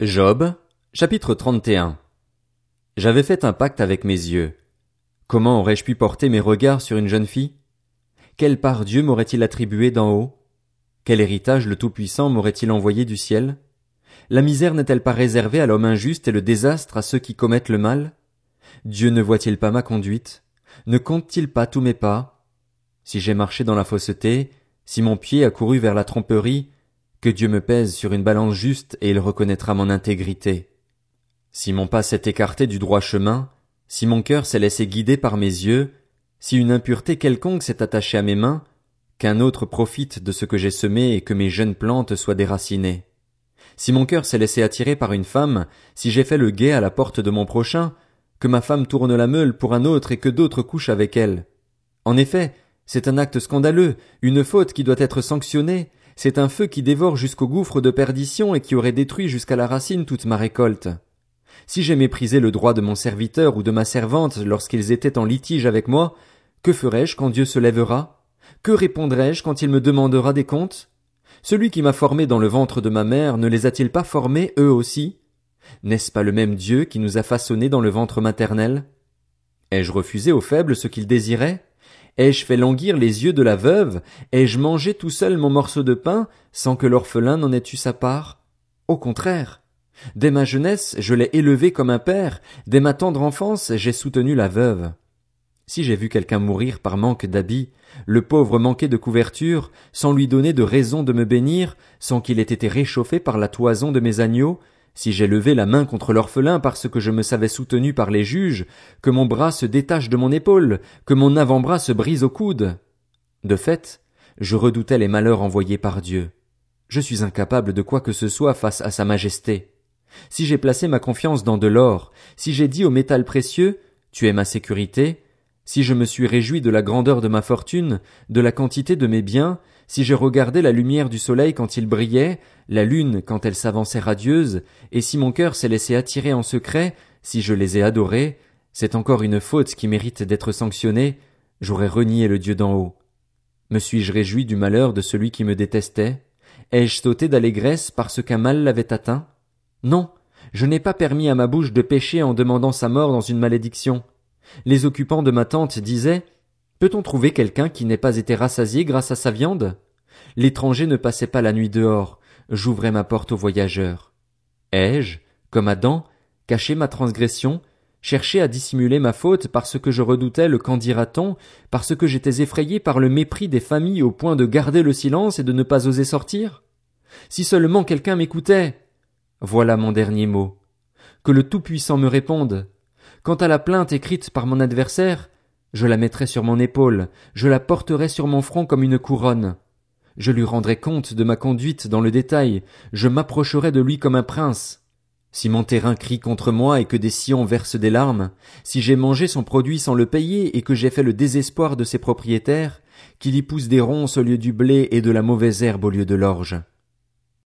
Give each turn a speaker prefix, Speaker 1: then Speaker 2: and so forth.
Speaker 1: Job, chapitre 31 J'avais fait un pacte avec mes yeux. Comment aurais-je pu porter mes regards sur une jeune fille? Quelle part Dieu m'aurait-il attribué d'en haut? Quel héritage le Tout-Puissant m'aurait-il envoyé du ciel? La misère n'est-elle pas réservée à l'homme injuste et le désastre à ceux qui commettent le mal? Dieu ne voit-il pas ma conduite? Ne compte-t-il pas tous mes pas? Si j'ai marché dans la fausseté, si mon pied a couru vers la tromperie, que Dieu me pèse sur une balance juste et il reconnaîtra mon intégrité. Si mon pas s'est écarté du droit chemin, si mon cœur s'est laissé guider par mes yeux, si une impureté quelconque s'est attachée à mes mains, qu'un autre profite de ce que j'ai semé et que mes jeunes plantes soient déracinées. Si mon cœur s'est laissé attirer par une femme, si j'ai fait le guet à la porte de mon prochain, que ma femme tourne la meule pour un autre et que d'autres couchent avec elle. En effet, c'est un acte scandaleux, une faute qui doit être sanctionnée, c'est un feu qui dévore jusqu'au gouffre de perdition et qui aurait détruit jusqu'à la racine toute ma récolte. Si j'ai méprisé le droit de mon serviteur ou de ma servante lorsqu'ils étaient en litige avec moi, que ferai-je quand Dieu se lèvera? Que répondrai-je quand il me demandera des comptes? Celui qui m'a formé dans le ventre de ma mère ne les a-t-il pas formés eux aussi? N'est-ce pas le même Dieu qui nous a façonnés dans le ventre maternel? Ai-je refusé aux faibles ce qu'ils désiraient? Ai-je fait languir les yeux de la veuve? Ai-je mangé tout seul mon morceau de pain, sans que l'orphelin n'en ait eu sa part? Au contraire. Dès ma jeunesse, je l'ai élevé comme un père, dès ma tendre enfance, j'ai soutenu la veuve. Si j'ai vu quelqu'un mourir par manque d'habits, le pauvre manquer de couverture, sans lui donner de raison de me bénir, sans qu'il ait été réchauffé par la toison de mes agneaux, si j'ai levé la main contre l'orphelin parce que je me savais soutenu par les juges, que mon bras se détache de mon épaule, que mon avant-bras se brise au coude. De fait, je redoutais les malheurs envoyés par Dieu. Je suis incapable de quoi que ce soit face à sa majesté. Si j'ai placé ma confiance dans de l'or, si j'ai dit au métal précieux, tu es ma sécurité, si je me suis réjoui de la grandeur de ma fortune, de la quantité de mes biens, si j'ai regardé la lumière du soleil quand il brillait, la lune quand elle s'avançait radieuse, et si mon cœur s'est laissé attirer en secret, si je les ai adorés, c'est encore une faute qui mérite d'être sanctionnée, j'aurais renié le Dieu d'en haut. Me suis-je réjoui du malheur de celui qui me détestait? Ai-je sauté d'allégresse parce qu'un mal l'avait atteint? Non, je n'ai pas permis à ma bouche de pécher en demandant sa mort dans une malédiction. Les occupants de ma tente disaient Peut-on trouver quelqu'un qui n'ait pas été rassasié grâce à sa viande? L'étranger ne passait pas la nuit dehors, j'ouvrais ma porte aux voyageurs. Ai-je, comme Adam, caché ma transgression, cherché à dissimuler ma faute parce que je redoutais le qu'en dira-t-on, parce que j'étais effrayé par le mépris des familles au point de garder le silence et de ne pas oser sortir? Si seulement quelqu'un m'écoutait. Voilà mon dernier mot. Que le Tout-Puissant me réponde. Quant à la plainte écrite par mon adversaire, je la mettrai sur mon épaule, je la porterai sur mon front comme une couronne. Je lui rendrai compte de ma conduite dans le détail, je m'approcherai de lui comme un prince. Si mon terrain crie contre moi et que des sillons versent des larmes, si j'ai mangé son produit sans le payer et que j'ai fait le désespoir de ses propriétaires, qu'il y pousse des ronces au lieu du blé et de la mauvaise herbe au lieu de l'orge.